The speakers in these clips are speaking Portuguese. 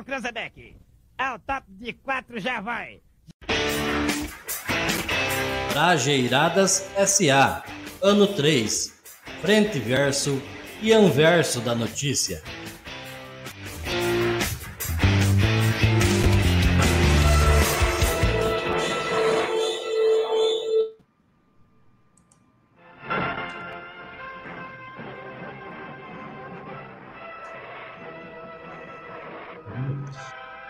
Atenção, Cranzebeck. Ao top de quatro já vai. Trajeiradas SA. Ano 3. Frente verso e anverso da notícia.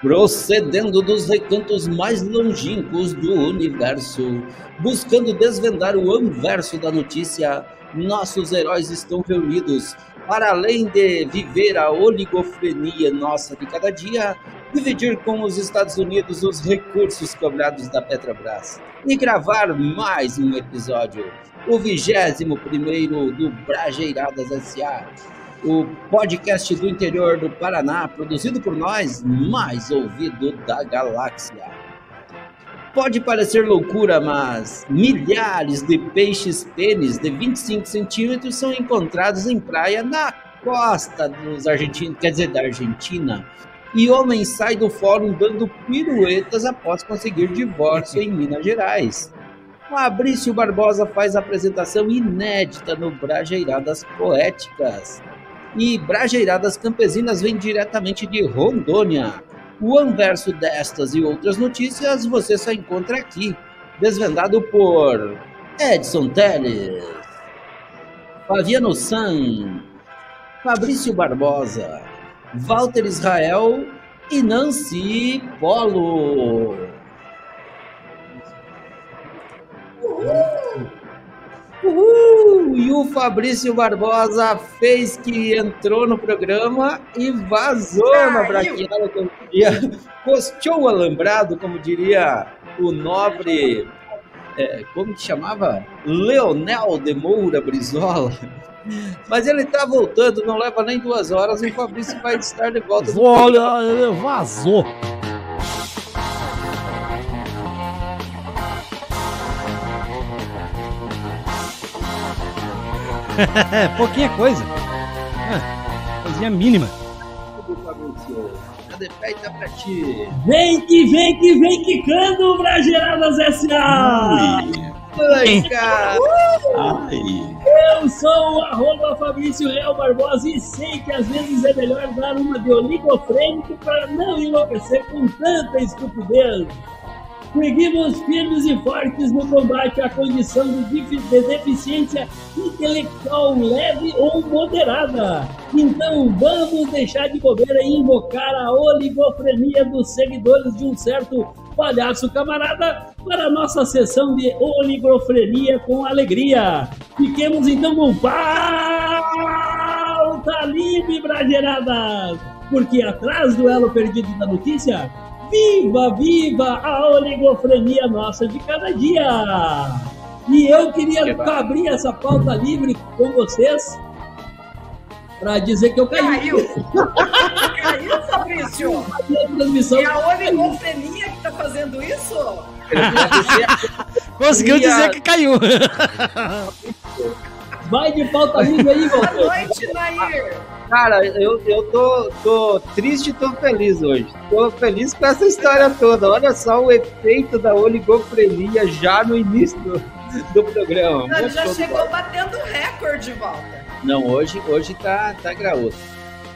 Procedendo dos recantos mais longínquos do universo, buscando desvendar o anverso da notícia, nossos heróis estão reunidos para além de viver a oligofrenia nossa de cada dia, dividir com os Estados Unidos os recursos cobrados da Petrobras e gravar mais um episódio, o vigésimo primeiro do Brajeiradas S.A., o podcast do interior do Paraná, produzido por nós, mais ouvido da galáxia. Pode parecer loucura, mas milhares de peixes pênis de 25 centímetros são encontrados em praia na costa dos argentinos, quer dizer, da Argentina. E homem sai do fórum dando piruetas após conseguir divórcio em Minas Gerais. Fabrício Barbosa faz apresentação inédita no Brajeiradas Poéticas. E Brajeiradas Campesinas vem diretamente de Rondônia. O anverso destas e outras notícias você só encontra aqui, desvendado por Edson Teles, Fabiano San, Fabrício Barbosa, Walter Israel e Nancy Polo. E o Fabrício Barbosa fez que entrou no programa e vazou Caiu. na braquiala, como diria, postou o alambrado, como diria o nobre, é, como que chamava? Leonel de Moura Brizola. Mas ele está voltando, não leva nem duas horas, e o Fabrício vai estar de volta. Olha, ele vazou. Pouquinha coisa. Ah, coisinha mínima. Cadê pé pra ti? Vem que vem que vem quicando, Brageradas S.A. Ai, cara. Eu sou o arroba Fabrício Real Barbosa e sei que às vezes é melhor dar uma de oligofrênico para não enlouquecer com tanta estupidez. Seguimos firmes e fortes no combate à condição de deficiência intelectual leve ou moderada. Então vamos deixar de bobeira e invocar a oligofrenia dos seguidores de um certo palhaço camarada para a nossa sessão de oligofrenia com alegria. Fiquemos então com pauta livre, brageradas! Porque atrás do elo perdido da notícia Viva, viva a oligofrenia nossa de cada dia! E eu queria que abrir essa pauta livre com vocês para dizer que eu caí. Caiu! Caiu, Fabrício! E a oligofrenia que está fazendo isso? Conseguiu dizer que caiu. Vai de pauta livre aí, Boa noite, Nair! Cara, eu, eu tô, tô triste e tô feliz hoje. Tô feliz com essa história toda. Olha só o efeito da oligofrenia já no início do, do programa. Não, já chegou batendo recorde, Walter. Não, hoje, hoje tá, tá graúdo.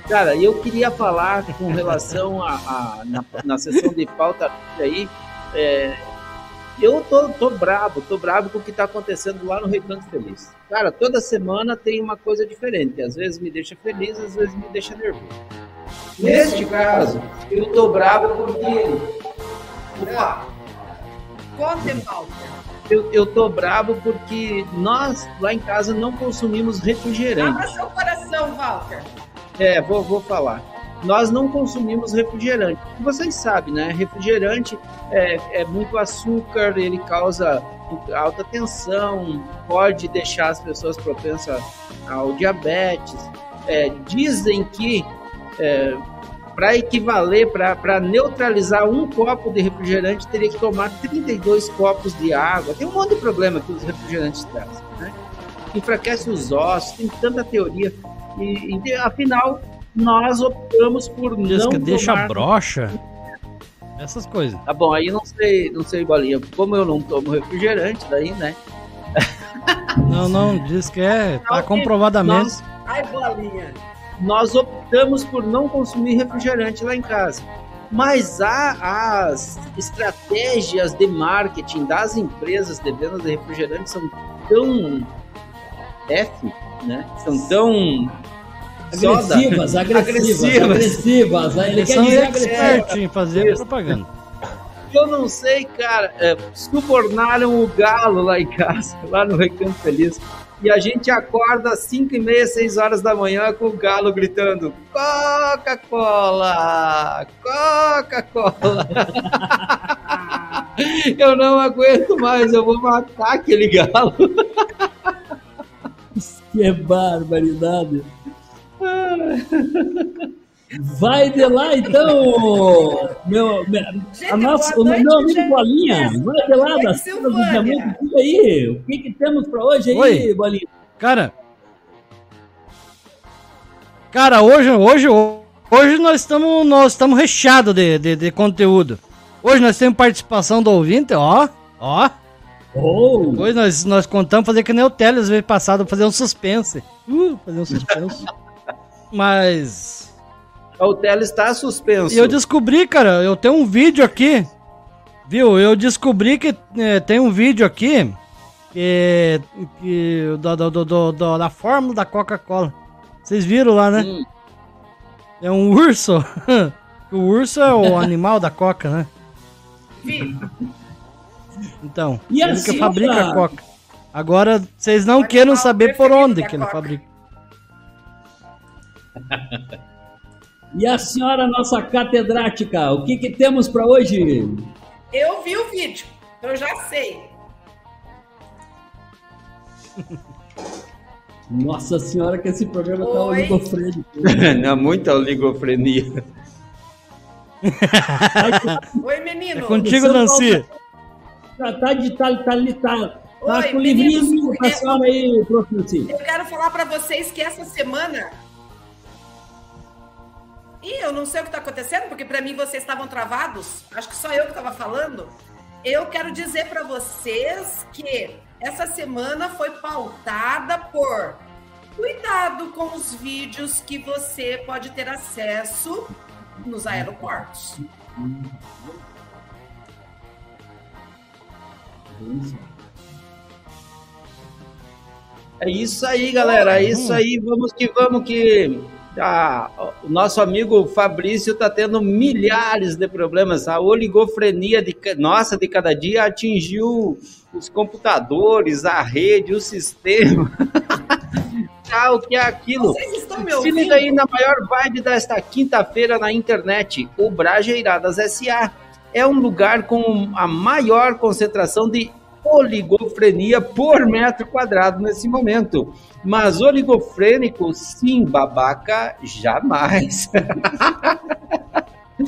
Cara, eu queria falar com relação a, a na, na sessão de pauta aí, é, eu tô, tô bravo, tô bravo com o que tá acontecendo lá no Recanto Feliz. Cara, toda semana tem uma coisa diferente. Às vezes me deixa feliz, às vezes me deixa nervoso. Neste caso, eu tô bravo porque. Opa! Conte, Walter. Eu, eu tô bravo porque nós lá em casa não consumimos refrigerante. Abra seu coração, Walter. É, vou, vou falar nós não consumimos refrigerante. Vocês sabem, né? Refrigerante é, é muito açúcar, ele causa alta tensão, pode deixar as pessoas propensas ao diabetes. É, dizem que é, para equivaler, para neutralizar um copo de refrigerante, teria que tomar 32 copos de água. Tem um monte de problema que os refrigerantes trazem. Né? Enfraquece os ossos, tem tanta teoria. E, e afinal, nós optamos por Diz não que deixa tomar... brocha. Essas coisas. Tá bom, aí não sei, não sei, Bolinha. Como eu não tomo refrigerante, daí, né? Não, não, diz que é. Tá Não, comprovadamente. Nós, Ai, bolinha. nós optamos por não consumir refrigerante lá em casa. Mas há as estratégias de marketing das empresas de venda de refrigerante são tão F, né? São tão soda. Agressivas, agressivas, Agressivas. agressivas. Ele Eles quer dizer agressivas. expertos em fazer Isso. propaganda. Eu não sei, cara. É, subornaram o galo lá em casa, lá no Recanto Feliz. E a gente acorda às 5 e meia, 6 horas da manhã com o galo gritando: Coca-Cola! Coca-Cola! eu não aguento mais, eu vou matar aquele galo. Que barbaridade. Vai de lá então, meu, Gente, a nossa, boa o meu amigo gente. Bolinha. Vai de lá das Silvânia. terras do diamante. Diga aí, o que, que temos pra hoje aí, Oi. Bolinha? Cara. Cara, hoje, hoje, hoje nós estamos nós estamos recheados de, de, de conteúdo. Hoje nós temos participação do ouvinte, ó. Ó. Oh, Hoje nós, nós contamos fazer que nem o Teles vezes passado, fazer um suspense. Uh, fazer um suspense. Mas. O Tele está suspenso. E eu descobri, cara, eu tenho um vídeo aqui. Viu? Eu descobri que é, tem um vídeo aqui que, que do, do, do, do- do- da fórmula da Coca-Cola. Vocês viram lá, né? Hum. É um urso. o urso é o animal da Coca, né? Vi. Então, E ele assim, que fabrica a Coca. Agora, vocês não queiram saber por onde que ele fabrica. e a senhora nossa catedrática, o que, que temos pra hoje? Eu vi o vídeo, eu já sei. Nossa senhora, que esse programa tá Oi. oligofrênico. Não, muita oligofrenia. Oi, menino. É contigo, Nancy. Tá, tá de tal, tá, tá, tá Oi, com o livrinho pra senhora aí, prof. Nancy. Eu quero falar pra vocês que essa semana. Ih, eu não sei o que tá acontecendo, porque pra mim vocês estavam travados. Acho que só eu que tava falando. Eu quero dizer pra vocês que essa semana foi pautada por cuidado com os vídeos que você pode ter acesso nos aeroportos. É isso aí, galera. É isso aí. Vamos que vamos que ah, o nosso amigo Fabrício está tendo milhares de problemas. A oligofrenia de nossa de cada dia atingiu os computadores, a rede, o sistema. ah, o que é aquilo? Se liga aí na maior vibe desta quinta-feira na internet, o Brajeiradas SA. É um lugar com a maior concentração de oligofrenia por metro quadrado nesse momento. Mas oligofrênico, sim, babaca, jamais.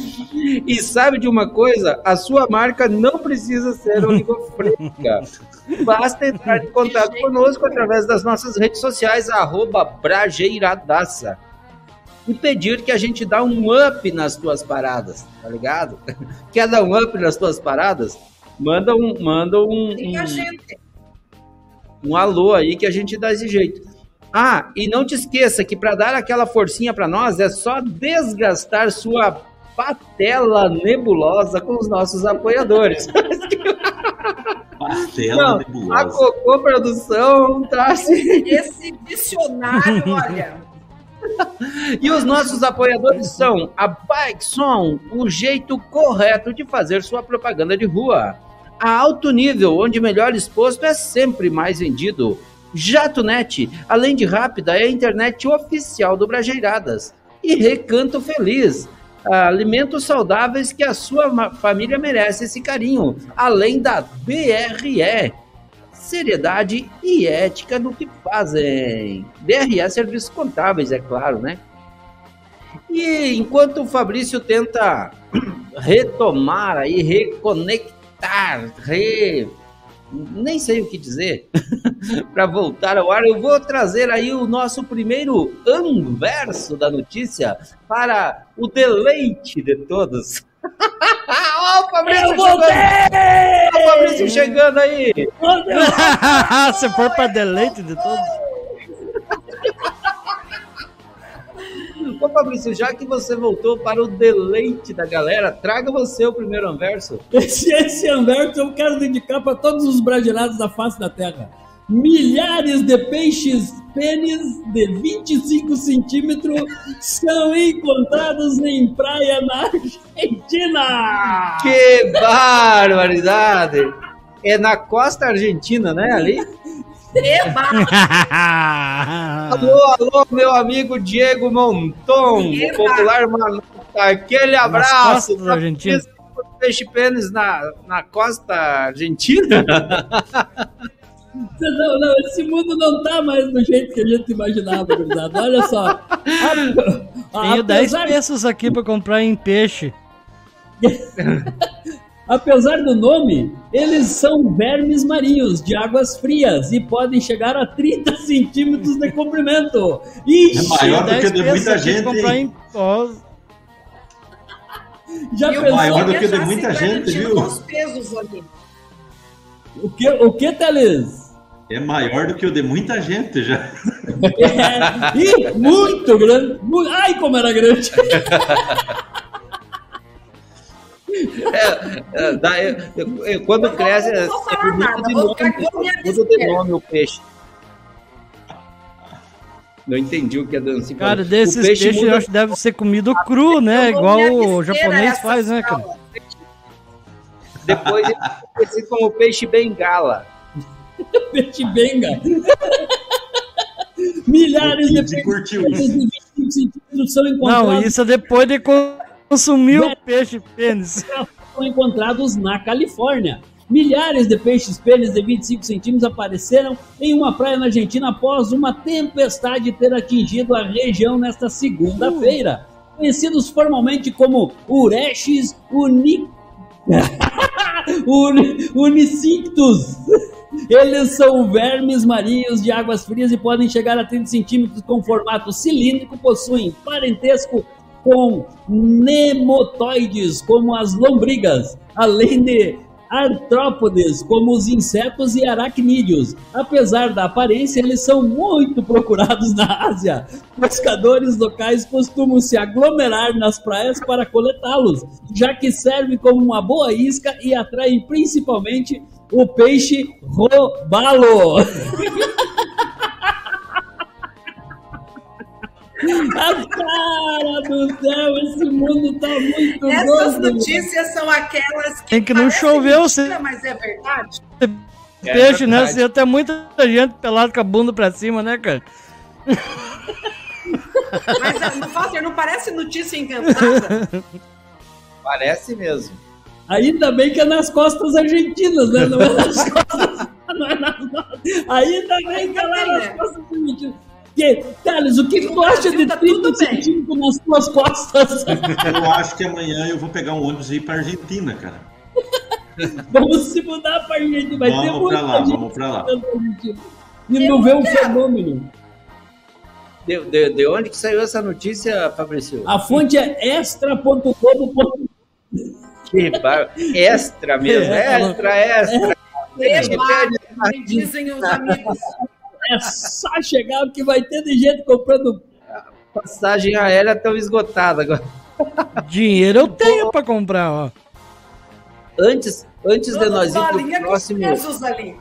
e sabe de uma coisa? A sua marca não precisa ser oligofrênica. Basta entrar em contato conosco através das nossas redes sociais, Brajeiradaça. E pedir que a gente dá um up nas tuas paradas, tá ligado? Quer dar um up nas tuas paradas? Manda um, manda um, a um, gente. um alô aí que a gente dá esse jeito. Ah, e não te esqueça que para dar aquela forcinha para nós é só desgastar sua patela nebulosa com os nossos apoiadores. Pastela Não, A nebulosa. Cocô Produção tá assim. Esse dicionário, olha. E os nossos apoiadores são a Bike Som, o jeito correto de fazer sua propaganda de rua. A Alto Nível, onde melhor exposto é sempre mais vendido. JatoNet, além de rápida, é a internet oficial do Brajeiradas. E Recanto Feliz, alimentos saudáveis que a sua família merece esse carinho. Além da BRE, seriedade e ética no que fazem. DRE Serviços Contábeis, é claro, né? E enquanto o Fabrício tenta retomar aí, reconectar, re, nem sei o que dizer, para voltar ao ar, eu vou trazer aí o nosso primeiro anverso da notícia para o deleite de todos. Ó, o Fabrício Eu chegando! Ó, o Fabrício chegando aí! Se for pra deleite de todos. Fabrício, já que você voltou para o deleite da galera, traga você o primeiro anverso. Esse, esse Anverso eu quero dedicar para todos os brasileiros da face da terra. Milhares de peixes pênis de 25 centímetros são encontrados em praia na Argentina. Que barbaridade! É na costa argentina, né? Ali. Eba! Alô, alô, meu amigo Diego Monton, Eba! popular Manota. Aquele abraço. da Argentina. Peixe pênis na, na costa argentina? Não, não, esse mundo não tá mais do jeito que a gente imaginava, gurizada. Olha só. A- Tenho 10 apesar- pesos aqui pra comprar em peixe. Apesar do nome, eles são vermes marinhos de águas frias e podem chegar a 30 centímetros de comprimento. Ixi, É maior do que 10 o de muita gente, em ó, já E pensou? maior do que o de muita gente, viu? com os pesos ali. O que, o que Teles? É maior do que o de muita gente já. É, ih, muito grande. Ai, como era grande. É, dá- eu- eu- eu- quando cresce, é, não vou é falar bonito nada, de vou nome, muda de o peixe. Não entendi o que a Dança falou. Cara, O desses peixe peixes muda- eu acho que deve ser comido cru, né? Igual o japonês faz, né, cara? Depois ele é conhecido como peixe bengala. Peixe benga. Milhares de peixes isso. de 25 centímetros são encontrados, Não, isso é depois de consumir o peixe pênis. São encontrados na Califórnia. Milhares de peixes pênis de 25 centímetros apareceram em uma praia na Argentina após uma tempestade ter atingido a região nesta segunda-feira. Conhecidos formalmente como Urechis uni... Uni- Unicictus. Eles são vermes marinhos de águas frias e podem chegar a 30 centímetros com formato cilíndrico, possuem parentesco com nemotoides, como as lombrigas, além de artrópodes, como os insetos e aracnídeos. Apesar da aparência, eles são muito procurados na Ásia. Pescadores locais costumam se aglomerar nas praias para coletá-los, já que servem como uma boa isca e atraem principalmente o peixe robalo. A cara do céu, esse mundo tá muito Essas doido. notícias são aquelas que. Tem que não choveu, mentira, Mas é verdade. Peixe, né? verdade. Você tem muita gente pelada com a bunda pra cima, né, cara? Mas ah, não, Foster, não parece notícia inventada. Parece mesmo. Ainda bem que é nas costas argentinas, né? Não é nas costas. Não é nas costas. Ainda bem que é lá nas né? costas argentinas. Que, Thales, o que, tu acha de Tá 30 tudo bem. centímetros nas tuas costas? Eu acho que amanhã eu vou pegar um ônibus e ir pra Argentina, cara. Vamos se mudar pra Argentina. Vai ter Vamos muita pra lá, gente vamos pra lá. E não vê um fenômeno. De, de, de onde que saiu essa notícia, Fabrício? A fonte é extra.com.br. Que bar... Extra mesmo, É, extra, extra. Eba, me dizem os amigos. É só chegar que vai ter de gente comprando. Passagem aérea tão esgotada agora. Dinheiro eu tenho pra comprar, ó. Antes, antes de nós ir pro com próximo,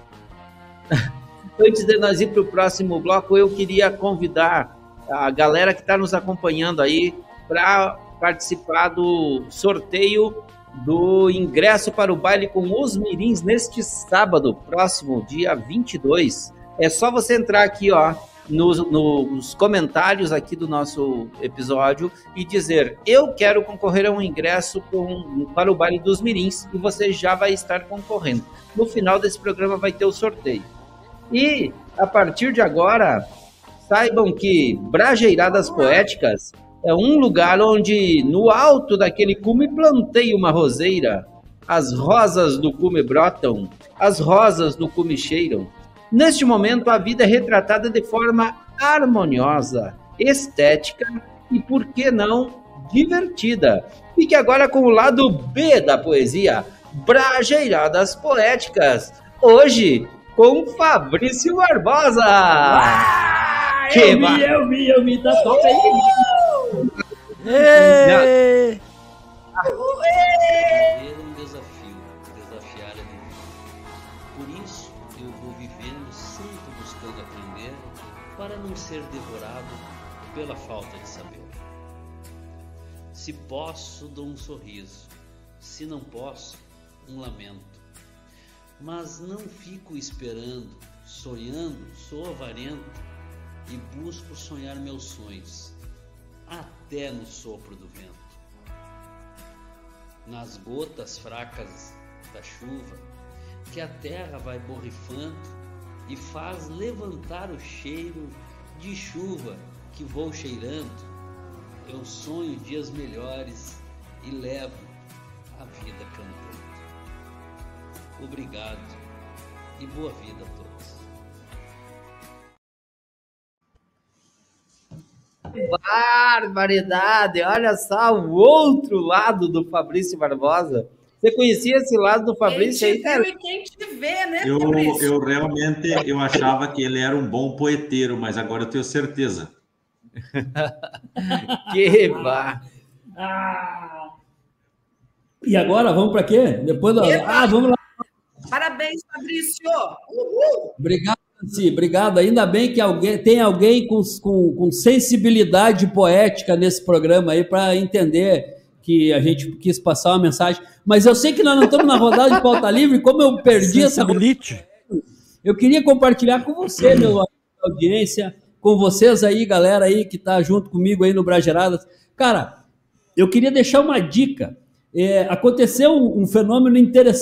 antes de nós ir pro próximo bloco, eu queria convidar a galera que está nos acompanhando aí para participar do sorteio do ingresso para o baile com os mirins neste sábado, próximo dia 22. É só você entrar aqui, ó, nos, nos comentários aqui do nosso episódio e dizer: Eu quero concorrer a um ingresso com- para o baile dos mirins e você já vai estar concorrendo. No final desse programa vai ter o sorteio. E a partir de agora, saibam que Brajeiradas Poéticas é um lugar onde, no alto daquele cume, plantei uma roseira as rosas do cume brotam, as rosas do cume cheiram. Neste momento, a vida é retratada de forma harmoniosa, estética e, por que não, divertida. Fique agora com o lado B da poesia, Brajeiradas Poéticas. Hoje, com Fabrício Barbosa. Ah, Que eu vi, eu vi, eu vi, tá top aí. Ê! Viver um para não ser devorado pela falta de saber. Se posso, dou um sorriso. Se não posso, um lamento. Mas não fico esperando, sonhando, sou avarento e busco sonhar meus sonhos, até no sopro do vento nas gotas fracas da chuva, que a terra vai borrifando e faz levantar o cheiro de chuva que vou cheirando. Eu sonho dias melhores e levo a vida cantando. Obrigado e boa vida a todos. Barbaridade! Olha só o outro lado do Fabrício Barbosa. Você conhecia esse lado do Quem Fabrício te aí, cara? e quem te vê, né, Eu, Fabrício? eu realmente eu achava que ele era um bom poeteiro, mas agora eu tenho certeza. Que bar... Ah. E agora, vamos para quê? Depois da... Ah, vamos lá. Parabéns, Fabrício! Uhul! Obrigado, Nancy, obrigado. Ainda bem que alguém, tem alguém com, com, com sensibilidade poética nesse programa aí para entender que a gente quis passar uma mensagem. Mas eu sei que nós não estamos na rodada de pauta livre, como eu perdi essa. Eu queria compartilhar com você, meu audiência, com vocês aí, galera aí que tá junto comigo aí no Brageradas. Cara, eu queria deixar uma dica. É, aconteceu um, um fenômeno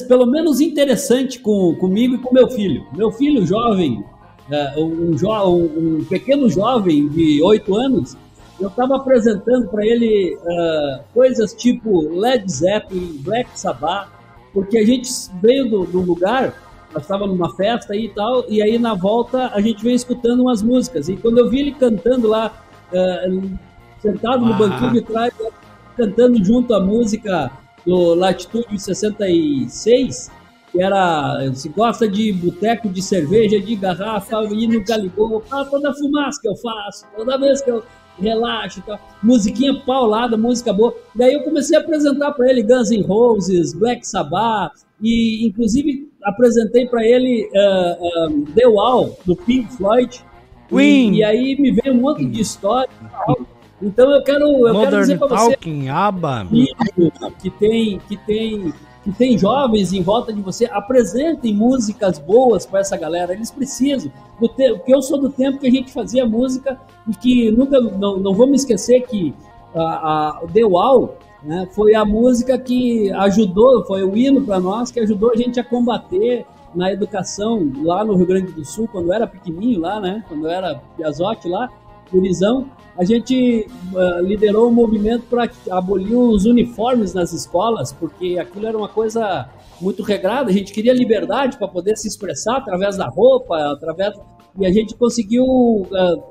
pelo menos interessante com, comigo e com meu filho. Meu filho jovem, é, um, jo- um- um pequeno jovem de 8 anos, eu estava apresentando para ele é, coisas tipo Led Zeppelin, Black Sabbath, porque a gente veio do, do lugar nós estava numa festa e tal, e aí na volta a gente veio escutando umas músicas. E quando eu vi ele cantando lá, eh, sentado no Ah. banquinho de trás, cantando junto a música do Latitude 66, que era, se gosta de boteco de cerveja, de garrafa, e no galigol, ah, toda fumaça que eu faço, toda vez que eu relaxo e tal, musiquinha paulada, música boa. Daí eu comecei a apresentar para ele Guns N' Roses, Black Sabbath, e inclusive apresentei para ele uh, um, The Wall, do Pink Floyd. Queen. E, e aí me veio um monte de história. Então eu quero, eu quero dizer Modern para você Talking, ABBA. que tem que tem que tem jovens em volta de você, apresentem músicas boas para essa galera. Eles precisam. Do te... Porque eu sou do tempo que a gente fazia música e que nunca não, não vamos esquecer que a, a The Wall né, foi a música que ajudou, foi o hino para nós que ajudou a gente a combater na educação lá no Rio Grande do Sul, quando eu era pequenininho lá, né, quando eu era piazote lá, gurizão, a gente uh, liderou um movimento para abolir os uniformes nas escolas, porque aquilo era uma coisa muito regrada. A gente queria liberdade para poder se expressar através da roupa, através e a gente conseguiu uh,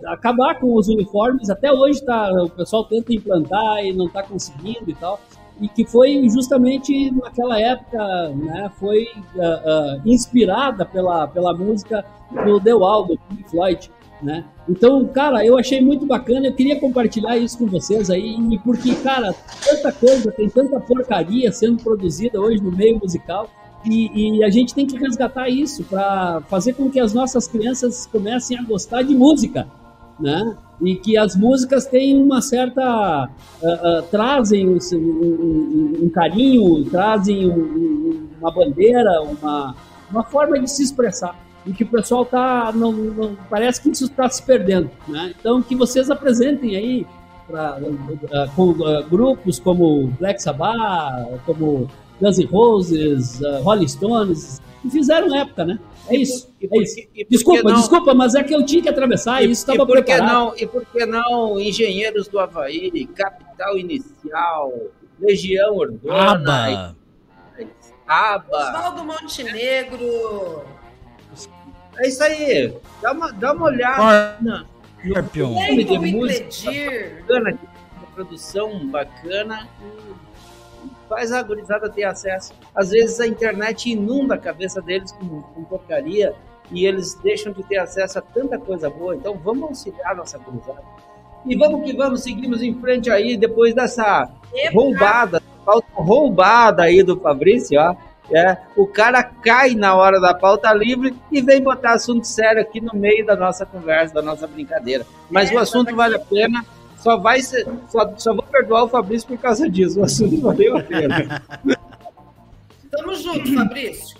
acabar com os uniformes. Até hoje tá, o pessoal tenta implantar e não está conseguindo e tal. E que foi justamente naquela época, né, foi uh, inspirada pela, pela música do The Wall, do Pink Floyd. Né? Então, cara, eu achei muito bacana, eu queria compartilhar isso com vocês aí, porque, cara, tanta coisa, tem tanta porcaria sendo produzida hoje no meio musical, e, e a gente tem que resgatar isso para fazer com que as nossas crianças comecem a gostar de música, né? E que as músicas têm uma certa. Uh, uh, trazem um, um, um, carinho, trazem uma bandeira, uma, uma forma de se expressar e que o pessoal tá não, não parece que isso está se perdendo, né? Então que vocês apresentem aí pra, com uh, grupos como Black Sabbath, como Guns N' Roses, uh, Rolling Stones, que fizeram época, né? É isso. E por, é isso. E por desculpa, não, desculpa, mas é que eu tinha que atravessar e, isso estava preparado. Não, e por que não Engenheiros do Havaí, Capital Inicial, Legião Urbana? ABBA. Aba. Oswaldo Montenegro. É isso aí. Dá uma, dá uma olhada. na- Scorpion. Nome de música. Bacana, uma produção bacana e faz a gurizada ter acesso. Às vezes a internet inunda a cabeça deles com, com porcaria e eles deixam de ter acesso a tanta coisa boa. Então vamos auxiliar a nossa gurizada. E vamos que vamos, seguimos em frente aí depois dessa roubada, pauta roubada aí do Fabrício, ó. É, o cara cai na hora da pauta livre e vem botar assunto sério aqui no meio da nossa conversa, da nossa brincadeira. Mas É, o assunto vale a pena. Só vai ser, só, só vou perdoar o Fabrício por causa disso. O assunto valeu a pena. Tamo junto, Fabrício.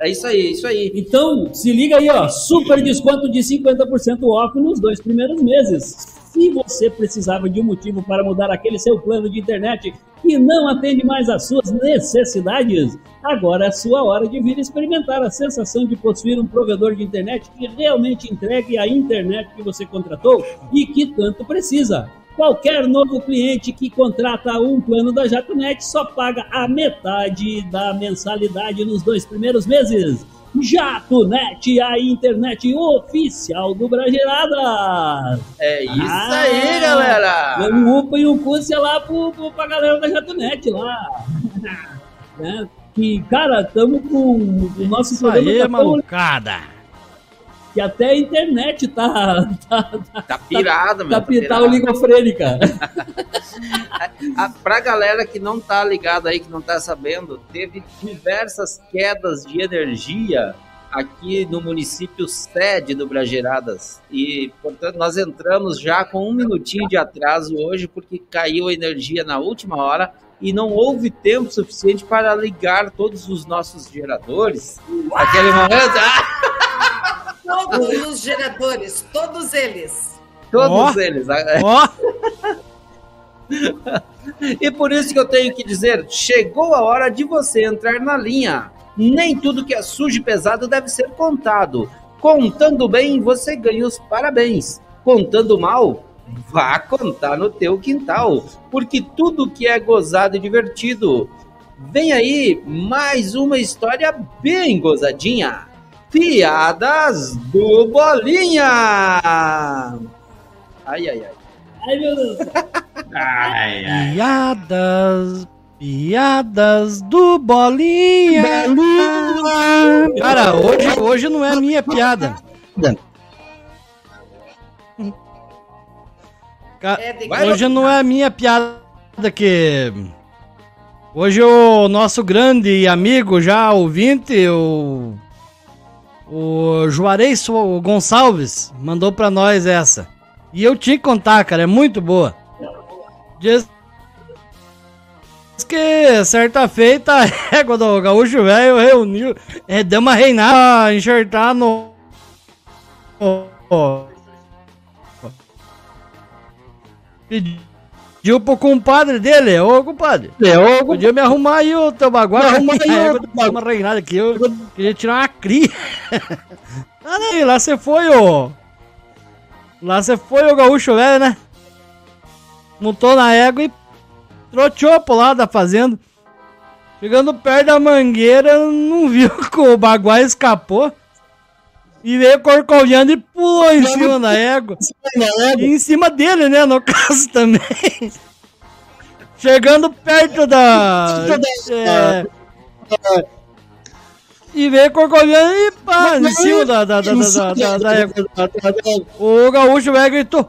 É isso aí, é isso aí. Então, se liga aí, ó. Super desconto de 50% off nos dois primeiros meses. Se você precisava de um motivo para mudar aquele seu plano de internet que não atende mais às suas necessidades, agora é sua hora de vir experimentar a sensação de possuir um provedor de internet que realmente entregue a internet que você contratou e que tanto precisa. Qualquer novo cliente que contrata um plano da JatoNet só paga a metade da mensalidade nos dois primeiros meses. JatoNet, a internet oficial do Brageirada. É isso Ah, aí, galera. Um UPA e um Cússia lá pro, pro, pra galera da JatoNet lá. né? Que, cara, estamos com o nosso Isso programa aí, tá tão- que até a internet tá, tá, Tá pirado, meu. tá, Tá tá, pirado. oligofrênica. Pra galera que não tá ligada aí, que não tá sabendo, teve diversas quedas de energia aqui no município sede do Brageradas. E, portanto, nós entramos já com um minutinho de atraso hoje, porque caiu a energia na última hora e não houve tempo suficiente para ligar todos os nossos geradores. Naquele momento, ah, Todos os geradores, todos eles. todos Ó. eles. Ó, E por isso que eu tenho que dizer, chegou a hora de você entrar na linha. Nem tudo que é sujo e pesado deve ser contado. Contando bem, você ganha os parabéns. Contando mal, vá contar no teu quintal, porque tudo que é gozado e divertido. Vem aí mais uma história bem gozadinha. Piadas do Bolinha. Ai, ai, ai. Ai, meu Deus. Ai, ai. piadas, piadas do Bolinha. Cara, hoje, hoje não é minha piada. É Hoje não é minha piada que... Hoje o nosso grande amigo já ouvinte, o... O Juarez Gonçalves mandou pra nós essa. E eu tinha que contar, cara, é muito boa. Diz que certa feita a égua do gaúcho velho reuniu, é, deu uma reinada enxertar no. no- Pediu pro compadre dele, ô compadre, ô, podia me arrumar aí o teu bagual, arrumar aí uma reinada aqui, eu queria tirar uma cria. Ah, daí, lá você foi, ô. Lá você foi o gaúcho velho, né? Montou na égua e troteou pro lado da fazenda. Chegando perto da mangueira, não viu que o baguai escapou. E veio corcoviando e pulou em cima da égua. E em cima dele, né? No caso também. Chegando perto da. é, e veio corcoviando e pá, em cima da, da, da, da, da, da égua. O gaúcho velho gritou: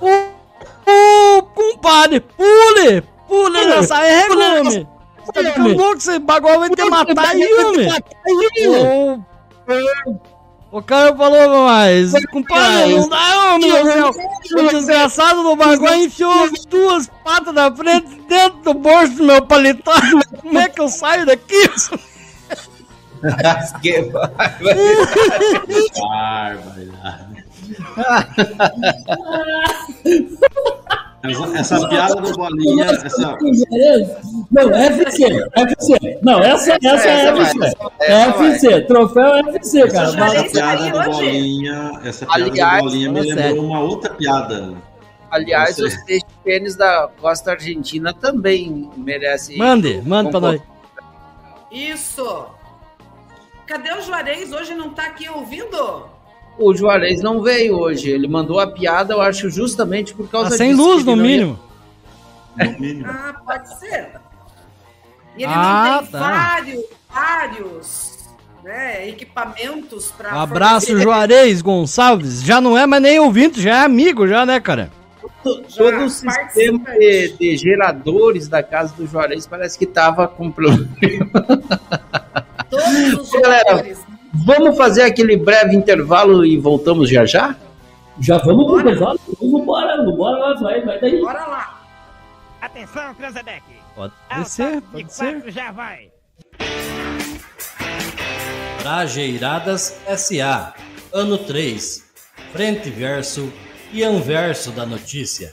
Ô, compadre, pule! Pule nessa égua, homem! Ficando louco, esse bagulho vai te matar aí, homem! O, o cara falou, mas, compadre, não dá, homem do céu! O desgraçado do bagulho enfiou as duas patas da frente dentro do bolso do meu paletó! Como é que eu saio daqui? Que Barbaridade. Essa, piada do Bolinha, essa, Não, FC, FC. Não, essa, essa é vai, FC. FC, troféu FC, cara. Essa essa piada do. Bolinha, essa piada Aliás, do Bolinha me lembrou sério. uma outra piada. Aliás, Você- vocês pênis da costa argentina também merece. Mande, mande pra nós. Isso. Cadê o Juarez? Hoje não tá aqui ouvindo? O Juarez não veio hoje. Ele mandou a piada, eu acho, justamente por causa Tá sem disso, luz, que no não ia- mínimo. No mínimo. Ah, pode ser. E ele Ah, não tem tá. vários, vários né, equipamentos para. Um abraço, Juarez Gonçalves. Já não é mais nem ouvinte, já é amigo, já, né, cara? Todo o sistema de, de geradores da casa do Juarez parece que tava com problema. Todos os Galera, jogadores. Vamos fazer aquele breve intervalo e voltamos já já? Já vamos pro Bora. intervalo? Vamos embora, vamos embora, vai, vai daí. Bora lá. Atenção, Cranzebeck. Pode ser, pode ser. já vai. Trajeiradas SA, ano 3, frente e verso e anverso da notícia.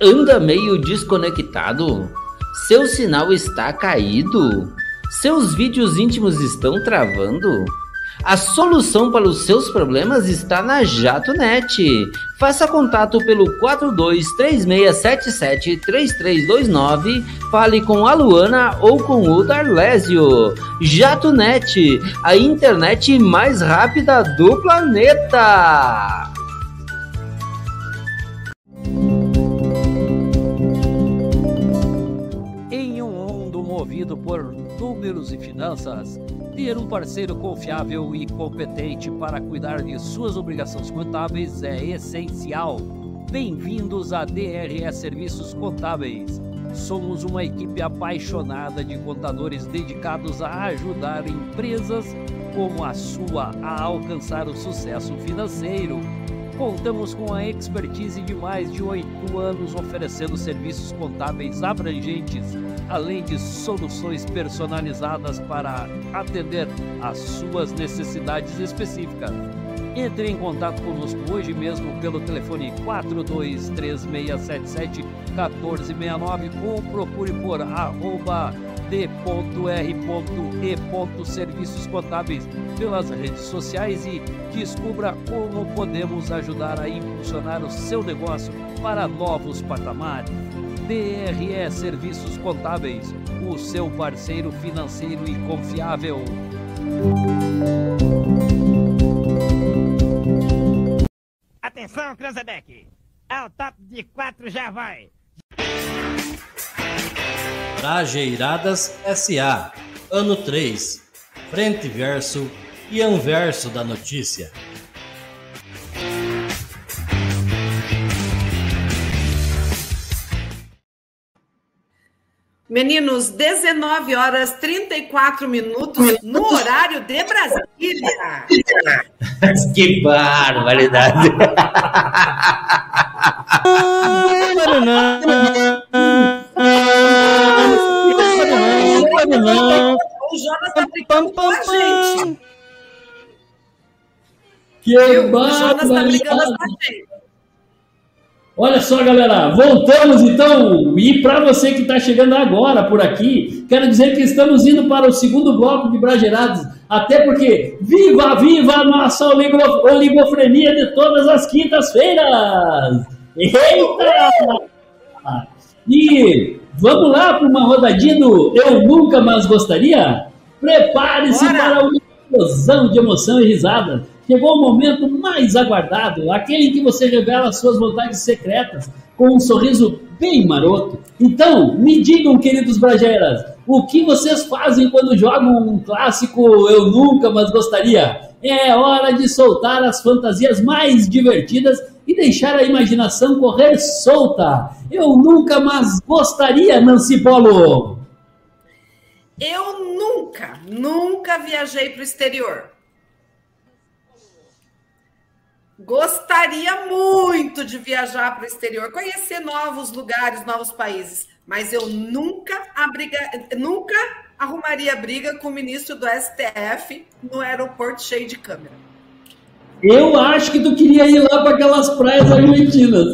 Anda meio desconectado? Seu sinal está caído? Seus vídeos íntimos estão travando? A solução para os seus problemas está na JatoNet. Faça contato pelo 4236773329, fale com a Luana ou com o Darlésio. JatoNet, a internet mais rápida do planeta. Movido por números e finanças, ter um parceiro confiável e competente para cuidar de suas obrigações contábeis é essencial. Bem-vindos a DRE Serviços Contábeis. Somos uma equipe apaixonada de contadores dedicados a ajudar empresas como a sua a alcançar o sucesso financeiro. Contamos com a expertise de mais de oito anos oferecendo serviços contábeis abrangentes, além de soluções personalizadas para atender às suas necessidades específicas. Entre em contato conosco hoje mesmo pelo telefone 4236771469 ou procure por arroba d.r.e.serviços contábeis pelas redes sociais e descubra como podemos ajudar a impulsionar o seu negócio para novos patamares. DRE Serviços Contábeis, o seu parceiro financeiro e confiável. Atenção, Cranzebeck. Ao top de quatro já vai. Trajeiradas SA, ano 3, frente verso e anverso da notícia. Meninos, 19 horas 34 minutos no horário de Brasília. que barbaridade! O Jonas tá brincando com a gente. Que? O Jonas tá brigando com a gente. Olha só, galera, voltamos então. E para você que está chegando agora por aqui, quero dizer que estamos indo para o segundo bloco de Bragerados. Até porque, viva, viva a nossa oligo- oligofrenia de todas as quintas-feiras! Eita! E vamos lá para uma rodadinha do Eu Nunca Mais Gostaria? Prepare-se para uma explosão de emoção e risada. Chegou o momento mais aguardado, aquele em que você revela suas vontades secretas com um sorriso bem maroto. Então, me digam, queridos Brageras, o que vocês fazem quando jogam um clássico Eu Nunca Mais Gostaria? É hora de soltar as fantasias mais divertidas e deixar a imaginação correr solta. Eu nunca mais gostaria, Nancy Polo. Eu nunca, nunca viajei para o exterior. Gostaria muito de viajar para o exterior, conhecer novos lugares, novos países, mas eu nunca, abriga, nunca arrumaria briga com o ministro do STF no aeroporto cheio de câmera. Eu acho que tu queria ir lá para aquelas praias argentinas.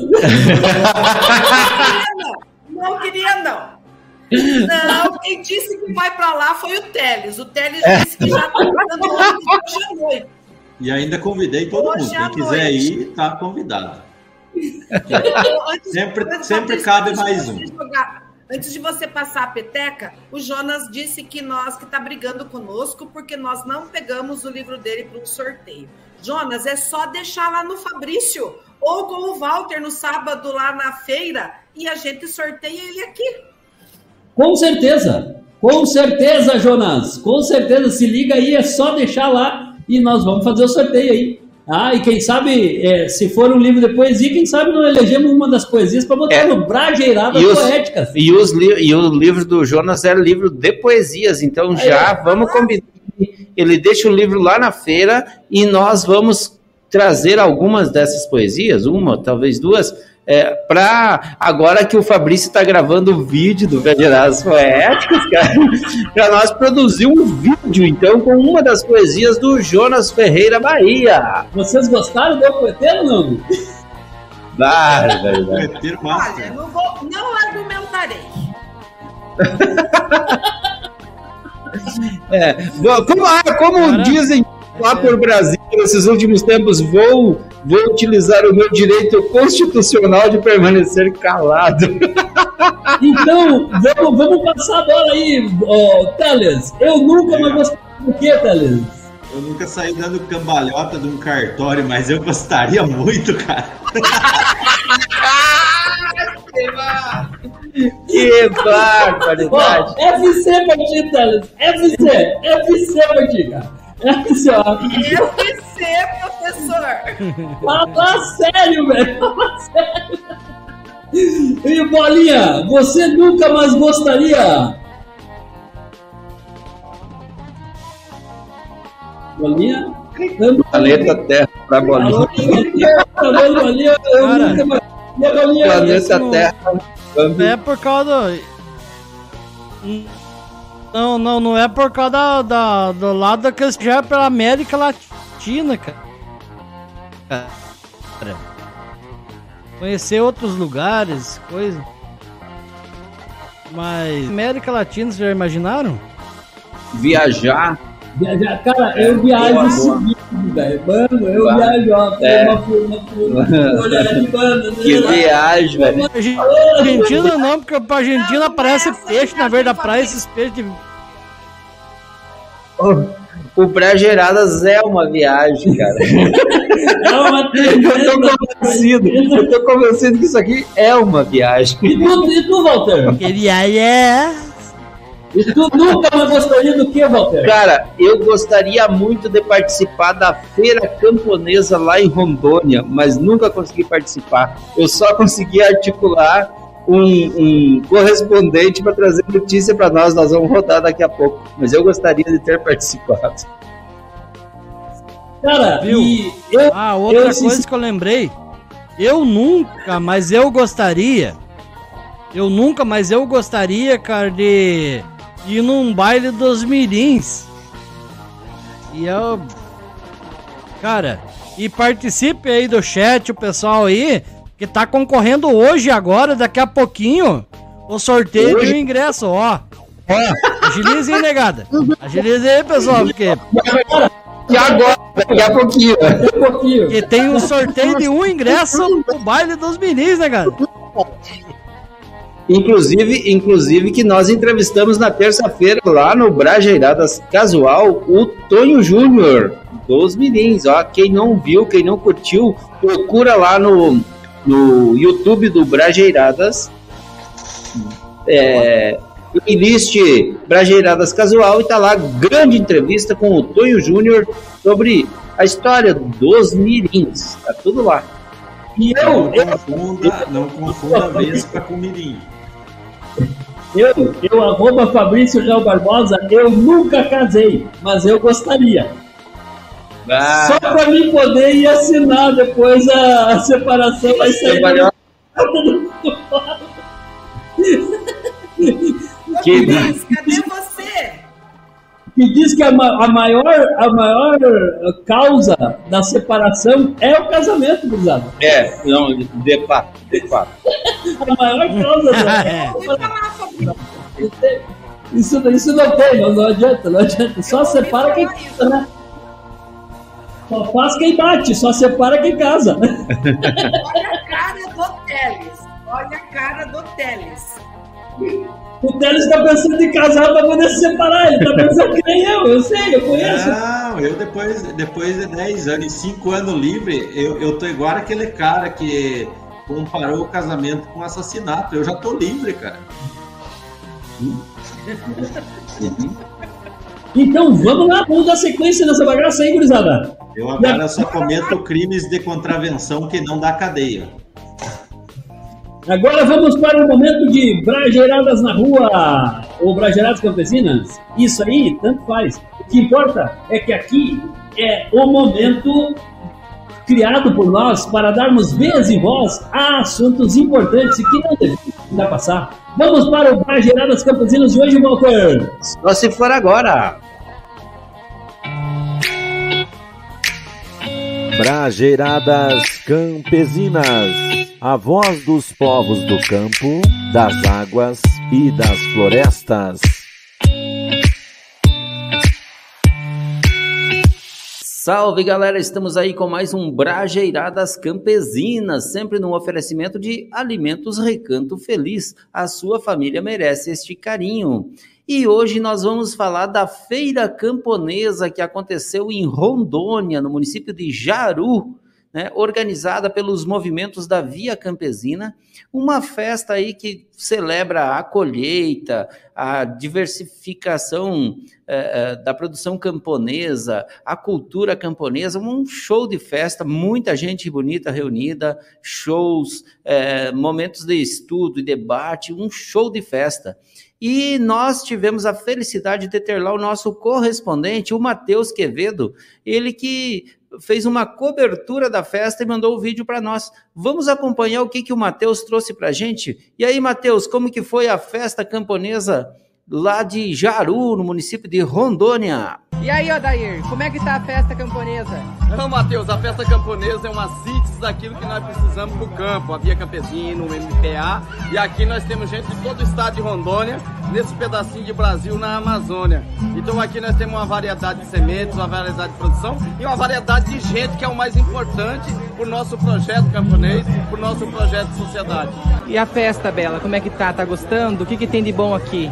Não queria, não. Não, quem disse que vai para lá foi o Teles. O Teles disse que já está dando ônibus hoje à noite. E ainda convidei todo Hoje mundo. Quem quiser noite. ir, tá convidado. Antes- Sempre- sempre cabe de mais você um. jogar- antes de você passar a peteca, o Jonas disse que nós que tá brigando conosco porque nós não pegamos o livro dele para um sorteio. Jonas, é só deixar lá no Fabrício ou com o Walter no sábado lá na feira e a gente sorteia ele aqui. Com certeza, com certeza, Jonas. Com certeza, se liga aí, é só deixar lá e nós vamos fazer o sorteio aí. Ah, e quem sabe, é, se for um livro de poesia, quem sabe não elegemos uma das poesias para botar É. no Brajeiradas E os- Poéticas. E, os e o livro do Jonas é livro de poesias, então já vamos combinar. Ele deixa o livro lá na feira e nós vamos trazer algumas dessas poesias, uma, talvez duas, é, para agora que o Fabrício está gravando o vídeo do Verdiradas Poéticas, cara, para nós produzir um vídeo, então, com uma das poesias do Jonas Ferreira Bahia. Vocês gostaram do poeteiro, não? Vai, vai, vai. Poeteiro massa. Olha, não, vou, não argumentarei. É, bom, como, ah, como dizem lá por Brasília nesses últimos tempos, vou, vou utilizar o meu direito constitucional de permanecer calado. Então, vamos, vamos passar a bola aí, ó, Teles. Eu nunca mais gostei do que, Teles? Eu nunca saí dando cambalhota de um cartório, mas eu gostaria muito, cara. Que barbaridade! FC pra ti, Teles. FC, FC pra ti, cara. FC, ó. FC, professor. Fala sério, velho. Fala sério. E Bolinha, você nunca mais gostaria? Bolinha? Planeta Terra pra bolinha. Bolinha? Eu Cara, nunca mais... Bolinha? Planeta Terra. É por causa do. Não, não, não é por causa da, da- do lado que já é pela América Latina, cara. Cara, Conhecer outros lugares, coisa. Mas. América Latina, vocês já imaginaram? Viajar. Viajar, cara, eu viajo Boa, o boa. Velho. Mano, eu Vai. viajo, ó. É. Uma por uma por uma. Olha, de banda, né? Que viagem, velho. Argen- Argentina não, porque pra Argentina aparece peixe na beira da praia, esses peixes de. O Brageradas é uma viagem, cara. É uma Eu tô convencido. Eu tô convencido que isso aqui é uma viagem. E tu, e tu, Walter? Que viagem é. E tu nunca mais gostaria do que, Walter? Cara, eu gostaria muito de participar da feira camponesa lá em Rondônia, mas nunca consegui participar. Eu só consegui articular um, um correspondente para trazer notícia para nós. Nós vamos rodar daqui a pouco, mas eu gostaria de ter participado. Cara, Viu? e eu, Ah, outra eu, coisa sincer- que eu lembrei. Eu nunca, mas eu gostaria. Eu nunca, mas eu gostaria, cara, de ir num baile dos mirins. E eu. Cara, E participe aí do chat, o pessoal aí, que tá concorrendo hoje, agora, daqui a pouquinho, o sorteio Hoje? de um ingresso, ó. Ó, agilize aí, negada. Agilize aí, pessoal, porque... E agora, daqui a pouquinho. Daqui a pouquinho. Que tem um sorteio de um ingresso pro baile dos meninos, negada. Inclusive, inclusive que nós entrevistamos na terça-feira lá no Brajeiradas Casual o Tonho Júnior dos Mirins. Ó, quem não viu, quem não curtiu, procura lá no, no YouTube do Brajeiradas. É, playlist Brajeiradas Casual e tá lá grande entrevista com o Tonho Júnior sobre a história dos Mirins. Tá tudo lá. E Não eu, eu, confunda, não confunda a Vespa com Mirim. Eu, eu, arroba Fabrício Real Barbosa, eu nunca casei, mas eu gostaria. Ah, Só pra mim poder ir assinar depois a, a separação vai sair. Que- cadê você? Que diz que a, ma- a maior, a maior eh, causa da separação é o casamento, gurizada. É, não, de fato, de fato. A maior causa da É. Isso, isso não tem, não, não adianta, não adianta. Só separa quem casa, né? Só faz quem bate, só separa quem casa. Olha a cara do Teles. Olha a cara do Teles. O Teles tá pensando em casar pra poder se separar. Ele tá pensando que nem eu, eu sei, eu conheço. Não, eu depois, depois de 10 anos e 5 anos livre, eu, eu tô igual aquele cara que comparou o casamento com assassinato. Eu já tô livre, cara. Então vamos lá, vamos dar sequência nessa bagaça aí, gurizada. Eu agora só cometo crimes de contravenção que não dá cadeia. Agora vamos para o momento de Brajeiradas na rua, ou Brajeiradas campesinas. Isso aí, tanto faz. O que importa é que aqui é o momento criado por nós para darmos vez e voz a assuntos importantes e que não deixar passar. Vamos para o Brajeiradas campesinas de hoje, Walter. Só se for agora. Brajeiradas Campesinas, a voz dos povos do campo, das águas e das florestas. Salve galera, estamos aí com mais um Brajeiradas Campesinas, sempre num oferecimento de Alimentos Recanto Feliz. A sua família merece este carinho. E hoje nós vamos falar da Feira Camponesa que aconteceu em Rondônia, no município de Jaru, né, organizada pelos movimentos da Via Campesina, uma festa aí que celebra a colheita, a diversificação eh, eh, da produção camponesa, a cultura camponesa, um show de festa, muita gente bonita reunida, shows, eh, momentos de estudo e debate, um show de festa. E nós tivemos a felicidade de ter lá o nosso correspondente, o Matheus Quevedo, ele que fez uma cobertura da festa e mandou o vídeo para nós. Vamos acompanhar o que, que o Matheus trouxe para a gente? E aí, Matheus, como que foi a festa camponesa lá de Jaru, no município de Rondônia? E aí, Odair, como é que tá a festa camponesa? Não, Matheus, a festa camponesa é uma síntese daquilo que nós precisamos pro campo, a Via Campesina, o MPA, e aqui nós temos gente de todo o estado de Rondônia, nesse pedacinho de Brasil, na Amazônia. Então aqui nós temos uma variedade de sementes, uma variedade de produção e uma variedade de gente que é o mais importante pro nosso projeto camponês, pro nosso projeto de sociedade. E a festa, Bela, como é que tá? Tá gostando? O que, que tem de bom aqui?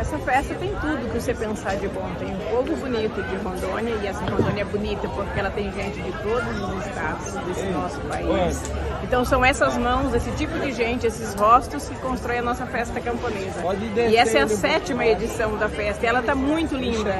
Essa festa tem tudo que você pensar de bom. Tem um povo bonito de Rondônia e essa Rondônia é bonita porque ela tem gente de todos os estados desse nosso país. Então são essas mãos, esse tipo de gente, esses rostos que constroem a nossa festa camponesa. E essa é a sétima edição da festa. E ela está muito linda,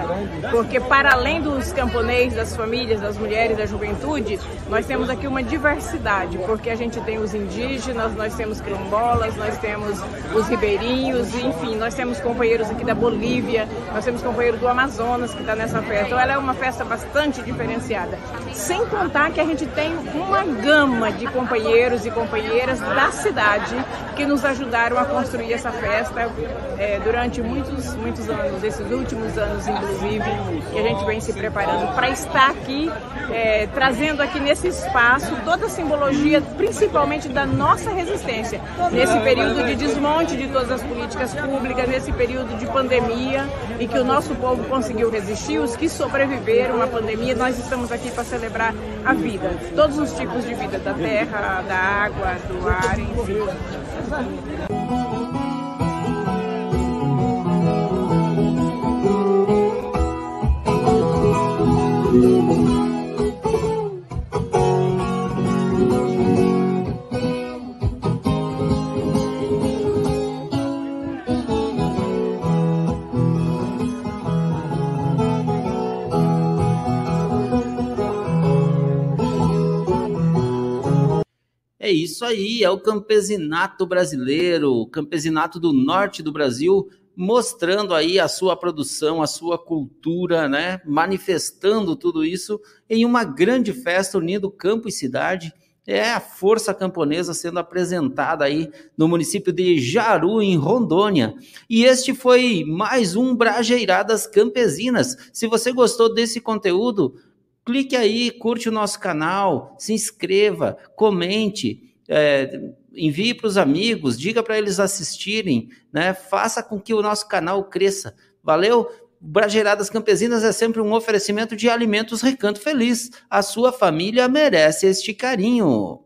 porque para além dos camponeses, das famílias, das mulheres, da juventude, nós temos aqui uma diversidade, porque a gente tem os indígenas, nós temos quilombolas, nós temos os ribeirinhos, enfim, nós temos companheiros companheiros aqui da Bolívia, nós temos companheiro do Amazonas que está nessa festa. Então ela é uma festa bastante diferenciada. Sem contar que a gente tem uma gama de companheiros e companheiras da cidade que nos ajudaram a construir essa festa é, durante muitos, muitos anos, esses últimos anos inclusive, e a gente vem se preparando para estar aqui, é, trazendo aqui nesse espaço toda a simbologia, principalmente da nossa resistência, nesse período de desmonte de todas as políticas públicas, nesse período de pandemia, e que o nosso povo conseguiu resistir, os que sobreviveram à pandemia, nós estamos aqui para celebrar a vida, todos os tipos de vida, da terra, da água, do ar, enfim. Isso aí, é o campesinato brasileiro, o campesinato do norte do Brasil, mostrando aí a sua produção, a sua cultura, né? Manifestando tudo isso em uma grande festa unindo campo e cidade. É a força camponesa sendo apresentada aí no município de Jaru, em Rondônia. E este foi mais um Brajeiradas Campesinas. Se você gostou desse conteúdo, clique aí, curte o nosso canal, se inscreva, comente, é, envie para os amigos, diga para eles assistirem, né? Faça com que o nosso canal cresça. Valeu? Brajeiradas Campesinas é sempre um oferecimento de alimentos Recanto Feliz. A sua família merece este carinho.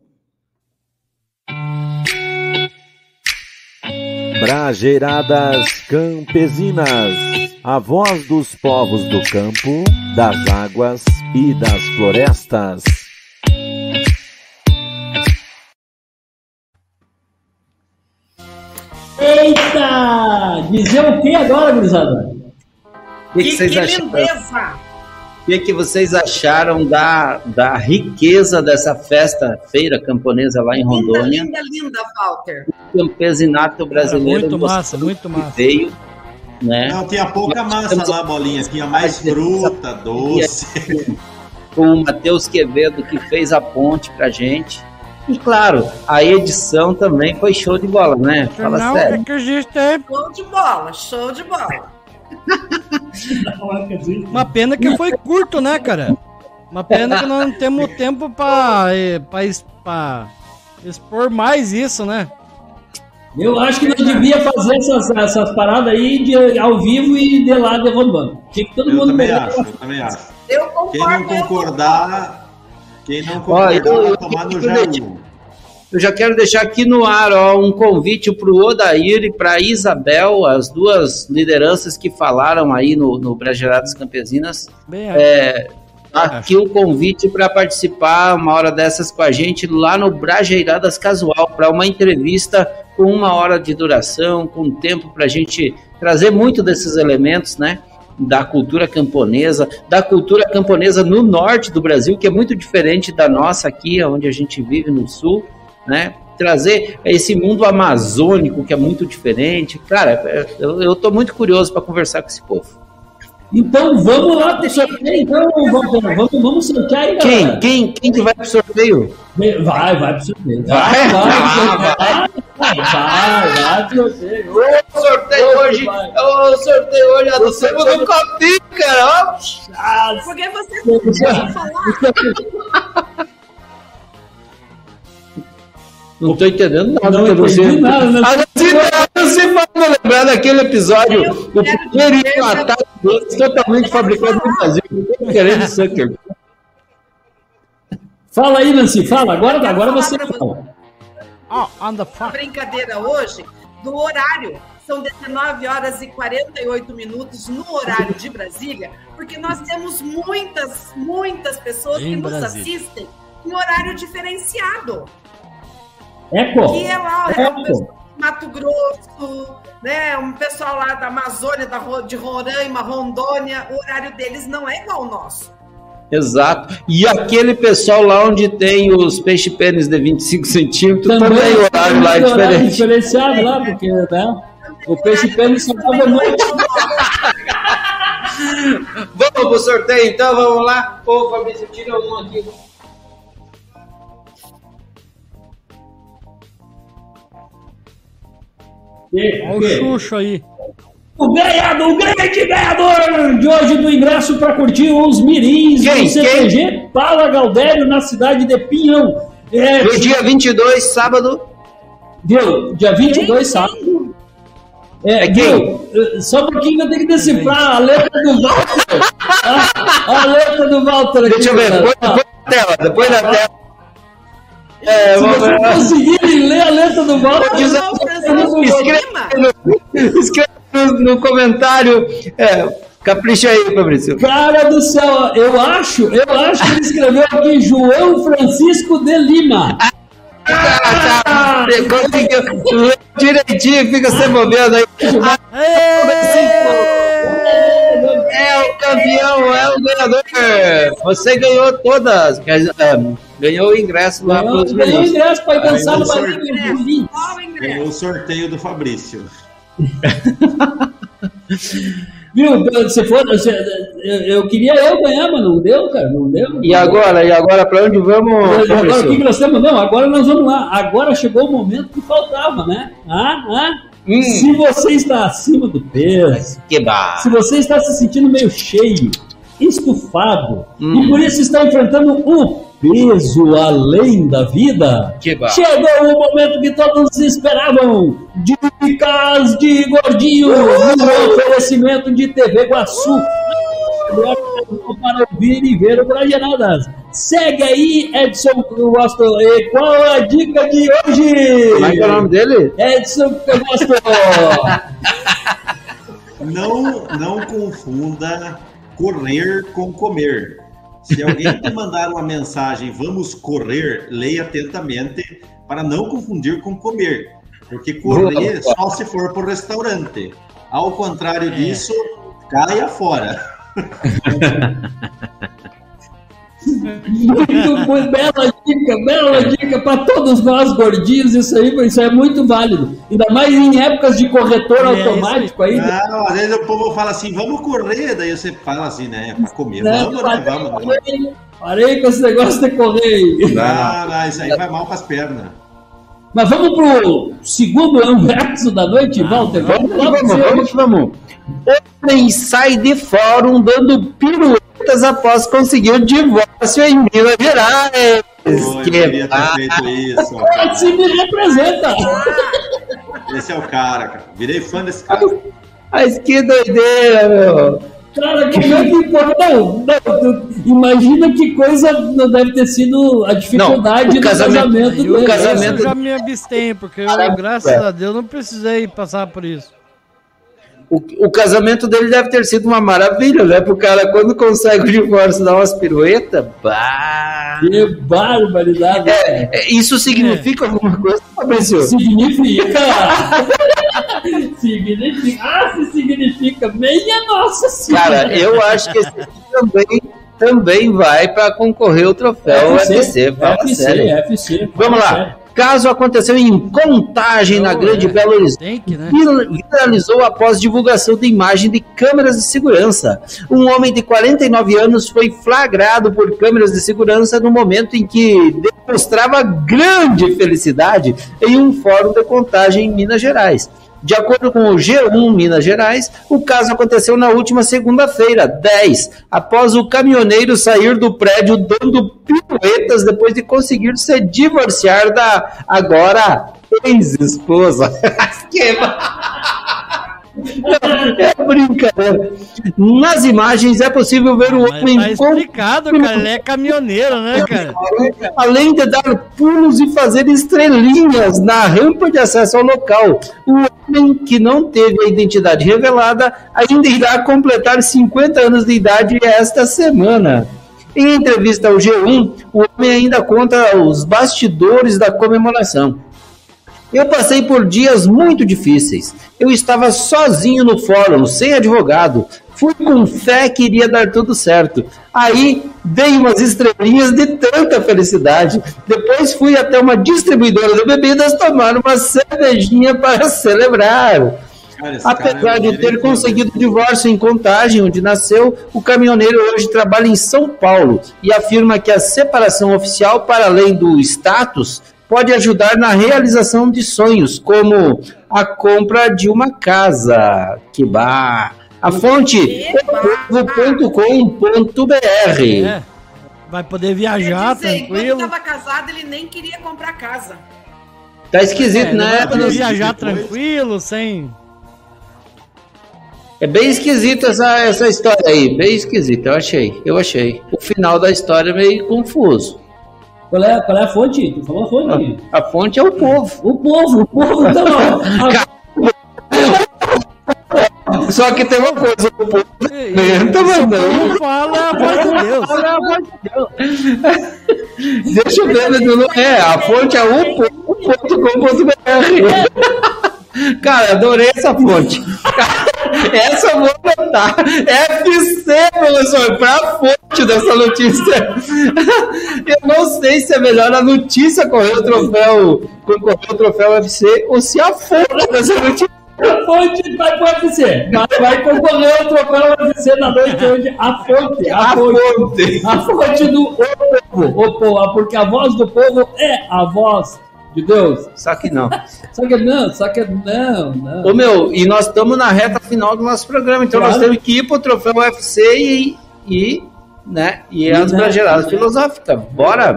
Brajeiradas Campesinas, a voz dos povos do campo, das águas e das florestas. Eita! Dizer o que agora, gurizada? O que, que vocês acharam? O que, que vocês acharam da, da riqueza dessa festa, feira camponesa lá em Rondônia? Linda, linda, linda, Walter. O campesinato brasileiro. muito massa, muito massa. Veio, né? Não, tinha pouca massa lá, bolinha. Tinha mais fruta, doce. Com o Matheus Quevedo, que fez a ponte pra gente. E claro, a edição também foi show de bola, né? Fala Não, sério. é que existe é Show de bola, show de bola. uma pena que foi curto, né, cara? Uma pena que não temos tempo pra, eh, pra, expor mais isso, né? Eu acho que nós devia fazer essas, essas paradas aí de, ao vivo e de lá derrubando. Tinha que todo Eu mundo também pegar- acho, eu também acho. Eu Quem não concordo. concordar, quem não concordar, eu- vai eu tomar no Jaú. Eu já quero deixar aqui no ar ó, um convite para o Odair e para a Isabel, as duas lideranças que falaram aí no, no Brasileiradas Campesinas. Bem, É, aqui o convite para participar uma hora dessas com a gente lá no Brajeiradas Casual, para uma entrevista com uma hora de duração, com tempo para a gente trazer muito desses elementos, né? Da cultura camponesa, da cultura camponesa no norte do Brasil, que é muito diferente da nossa aqui, onde a gente vive no sul, né? Trazer esse mundo amazônico que é muito diferente. Cara, eu, eu tô muito curioso para conversar com esse povo. Então vamos lá pro sorteio, então. Vamos, vamos sortear aí, Quem? galera. Quem? Quem que vai pro sorteio? Vai, vai pro sorteio. Vai? vai, Ah, vai, vai, vai, vai pro sorteio. O sorteio hoje, o sorteio hoje é do segundo copinho, cara. ó. Porque você não falar. Não tô entendendo nada Não que você. entendi nada, né? Ah, você, você vai lembrar daquele episódio, o primeiro empatado totalmente fabricado no Brasil. Querendo sucker. Fala aí, Nancy, fala. Agora, agora você fala. Oh, on the brincadeira hoje do horário. São 19 horas e 48 minutos no horário de Brasília, porque nós temos muitas, muitas pessoas Em que nos Brasília. assistem em horário diferenciado. Eco. Que é lá é o Eco. Mato Grosso, né? Um pessoal lá da Amazônia, da, de Roraima, Rondônia, o horário deles não é igual ao nosso. Exato. E aquele pessoal lá onde tem os peixe pênis de 25 centímetros, também, o horário lá é diferente. diferenciado lá, porque, né? O peixe pênis só tava noite. Vamos pro sorteio então, vamos lá. Ô, Fabrício, tira um aqui. Olha o Xuxo aí. O ganhador, o grande ganhador de hoje do ingresso para curtir os mirins Quem? do CTG Paula Galdério na cidade de Pinhão. É, No dia 22, sábado. Viu? Dia 22, sábado. É, É quem? viu? Eh, Só um pouquinho que eu tenho que decifrar a letra do Walter. A, a letra do Walter aqui. Deixa eu ver, depois, depois na tela, depois na tela. É, Se vocês conseguirem ler a letra do Walter, Diz- Escreve, no, escreve no, no comentário. É, capricha aí, Fabrício. Cara do céu, eu acho, eu acho que ele escreveu aqui João Francisco de Lima. Ah, Você conseguiu ler direitinho, fica se movendo aí. É o campeão, é o ganhador. Você ganhou todas. Ganhou o ingresso lá Ganhou- para os ganhou o ingresso pra ir dançar no o Lins. Ganhou o sorteio do Fabrício. Viu? Se for, eu, eu queria eu ganhar, mas não deu, cara, não deu. E agora? E agora, para onde vamos, Agora o que, nós temos? Não, agora nós vamos lá. Agora chegou o momento que faltava, né? Ah, ah. Hum. Se você está acima do peso, Que bar. se você está se sentindo meio cheio, estufado, Hum. e por isso está enfrentando um peso além da vida, chegou o momento que todos esperavam. Dicas de gordinho no oferecimento de TV Guaçu. Agora para ouvir e ver o Bragenadas. Segue aí, Edson gosto. E qual é a dica de hoje? Como é que é o nome dele? Edson gosto. Não, não confunda correr com comer. Se alguém te mandar uma mensagem, vamos correr, leia atentamente para não confundir com comer. Porque correr Boa. só se for para o restaurante. Ao contrário disso, caia fora. Muito, muito bela dica, bela dica para todos nós gordinhos. Isso aí, isso é muito válido. Ainda mais em épocas de corretor É, automático aí. Não, às vezes o povo fala assim, vamos correr, daí você fala assim, né? Para comer. né? Vamos, né? Parei, Vamos. vamos. parei, parei com esse negócio de correr. Não, não, isso aí vai mal para as pernas. Mas vamos pro segundo anverso da noite, Walter. Vamos, lá vamos, vamos, vamos. Homem sai de fórum dando piruetas após conseguir o divórcio em Minas Gerais. Pô, eu Que queria ter feito isso. Assim me representa. Esse é o cara, cara. Virei fã desse cara. Mas que doideira, meu. Cara, como é que pode. Não, não, tu- imagina que coisa não deve ter sido a dificuldade Não, o do casamento- casamento, o casamento- Eu já me abstenho, porque eu, graças a Deus, não precisei passar por isso. O, o casamento dele deve ter sido uma maravilha, né? Pro cara, quando consegue o divórcio, dar umas piruetas. Bah. Que barbaridade. É, é, isso significa alguma coisa, Fabrício? Significa. significa. Ah, se significa. Minha nossa senhora. Cara, eu acho que esse aqui também, também vai para concorrer ao troféu UFC. Fala FC, sério. FC. Vamos lá. Caso aconteceu em Contagem, na Grande Belo Horizonte, né? vir- viralizou após divulgação de imagem de câmeras de segurança. Um homem de 49 anos foi flagrado por câmeras de segurança no momento em que demonstrava grande felicidade em um fórum de contagem em Minas Gerais. De acordo com o G1 Minas Gerais, o caso aconteceu na última segunda-feira, 10, após o caminhoneiro sair do prédio dando piruetas depois de conseguir se divorciar da agora ex-esposa. Que é brincadeira. Nas imagens é possível ver o Mas homem tá com explicado, cara. Ele é caminhoneiro, né, cara? além de dar pulos e fazer estrelinhas na rampa de acesso ao local. O homem que não teve a identidade revelada ainda irá completar 50 anos de idade esta semana. Em entrevista ao G1, o homem ainda conta os bastidores da comemoração. Eu passei por dias muito difíceis. Eu estava sozinho no fórum, sem advogado. Fui com fé que iria dar tudo certo. Aí dei umas estrelinhas de tanta felicidade. Depois fui até uma distribuidora de bebidas tomar uma cervejinha para celebrar. Cara, Apesar é de ter conseguido o divórcio em Contagem, onde nasceu, o caminhoneiro hoje trabalha em São Paulo e afirma que a separação oficial, para além do status, pode ajudar na realização de sonhos, como a compra de uma casa. Que bar! A fonte povo.com.br. É. Vai poder viajar dizer, tranquilo. estava casado, ele nem queria comprar casa. Tá esquisito, É, né? vai poder viajar tranquilo, sem. É bem esquisito essa, essa história aí, bem esquisito, eu achei, eu achei. O final da história é meio confuso. Qual é, qual é a fonte? Tu falou a fonte? A fonte é o povo. O povo, o povo, então, ó. Só que tem uma coisa, o povo tá mandando. Fala a voz de Deus. Deixa eu ver, Edu, não é, a fonte é o povo.com.br. Cara, adorei essa fonte. Essa eu vou botar. FC, professor, pra fonte dessa notícia. Eu não sei se é melhor a notícia correr o troféu, concorrer o troféu UFC ou se a fonte dessa notícia. A fonte vai pro UFC. Vai, vai concorrer ao troféu UFC na noite hoje. A fonte. A, A fonte. fonte. A fonte do o povo. O povo. Porque a voz do povo é a voz de Deus. Só que não. Só que não, só que não, não. Ô meu, e nós estamos na reta final do nosso programa, então Claro. nós temos que ir pro troféu UFC e, e né, e as né? brasileiras filosóficas. Bora?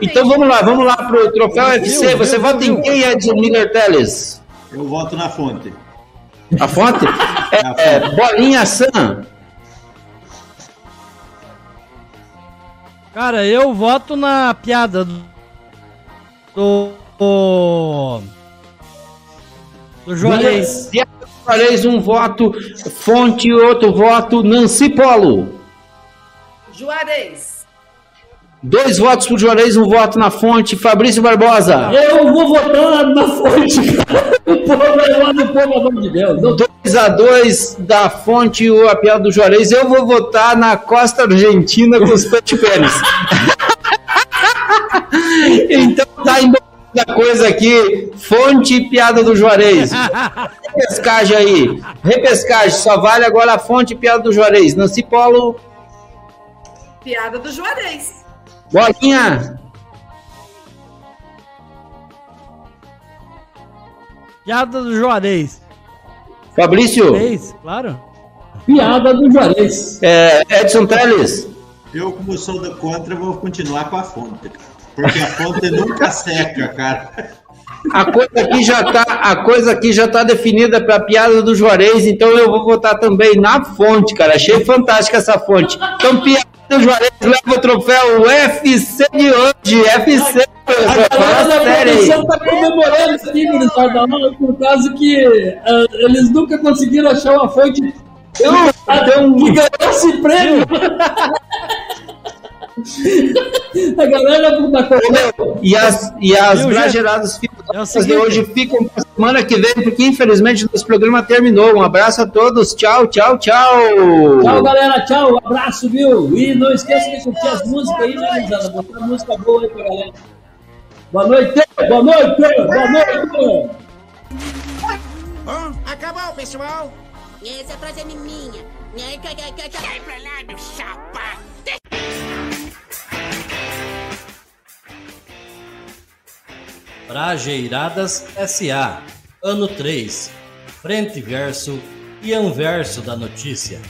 Então vamos lá, vamos lá pro troféu UFC. Você vota em quem, Edson Miller Teles? Eu voto na fonte. A fonte? É, é, Bolinha Sam. Cara, eu voto na piada do. Do. Do Juarez. Do Juarez, um voto. Fonte, outro voto. Nancy Polo. Juarez. Dois votos pro Juarez, um voto na fonte. Fabrício Barbosa. Eu vou votar na fonte, cara. O povo é lá do povo, pelo amor de Deus. Eu 2 a 2 da fonte, o a piada do Juarez. Eu vou votar na Costa Argentina com os Pet Pérez. então tá indo da coisa aqui. Fonte e piada do Juarez. Repescagem aí. Repescagem. Só vale agora a fonte e piada do Juarez. Nancy Polo. Piada do Juarez. Bolinha. Piada do Juarez. Fabrício. Fez, claro. Piada do Juarez. É, Edson Teles. Eu, como sou do contra, vou continuar com a fonte. cara. Porque a fonte nunca seca, cara. A coisa aqui já tá, a coisa aqui já tá definida para a piada do Juarez, então eu vou votar também na fonte, cara. Achei fantástica essa fonte. Então, piada do Juarez leva o troféu UFC de hoje. UFC. A galera da produção tá comemorando esse time do Sardalão por causa que ah, eles nunca conseguiram achar uma fonte Eu, então, que ganhou esse prêmio. A galera comemorando. E as, e as Viu, brageradas É de hoje ficam para semana que vem, porque infelizmente nosso programa terminou. Um abraço a todos. Tchau, tchau, tchau. Tchau, galera. Tchau. Um abraço, viu? E não esqueça de curtir as músicas aí, né, Lisana? Botar música boa aí pra galera. Boa noite. Boa noite. Boa noite. Bom, acabou, pessoal. Essa frase é minha. Sai pra lá, meu chapa. Prajeiradas SA, ano 3, frente verso e anverso da notícia.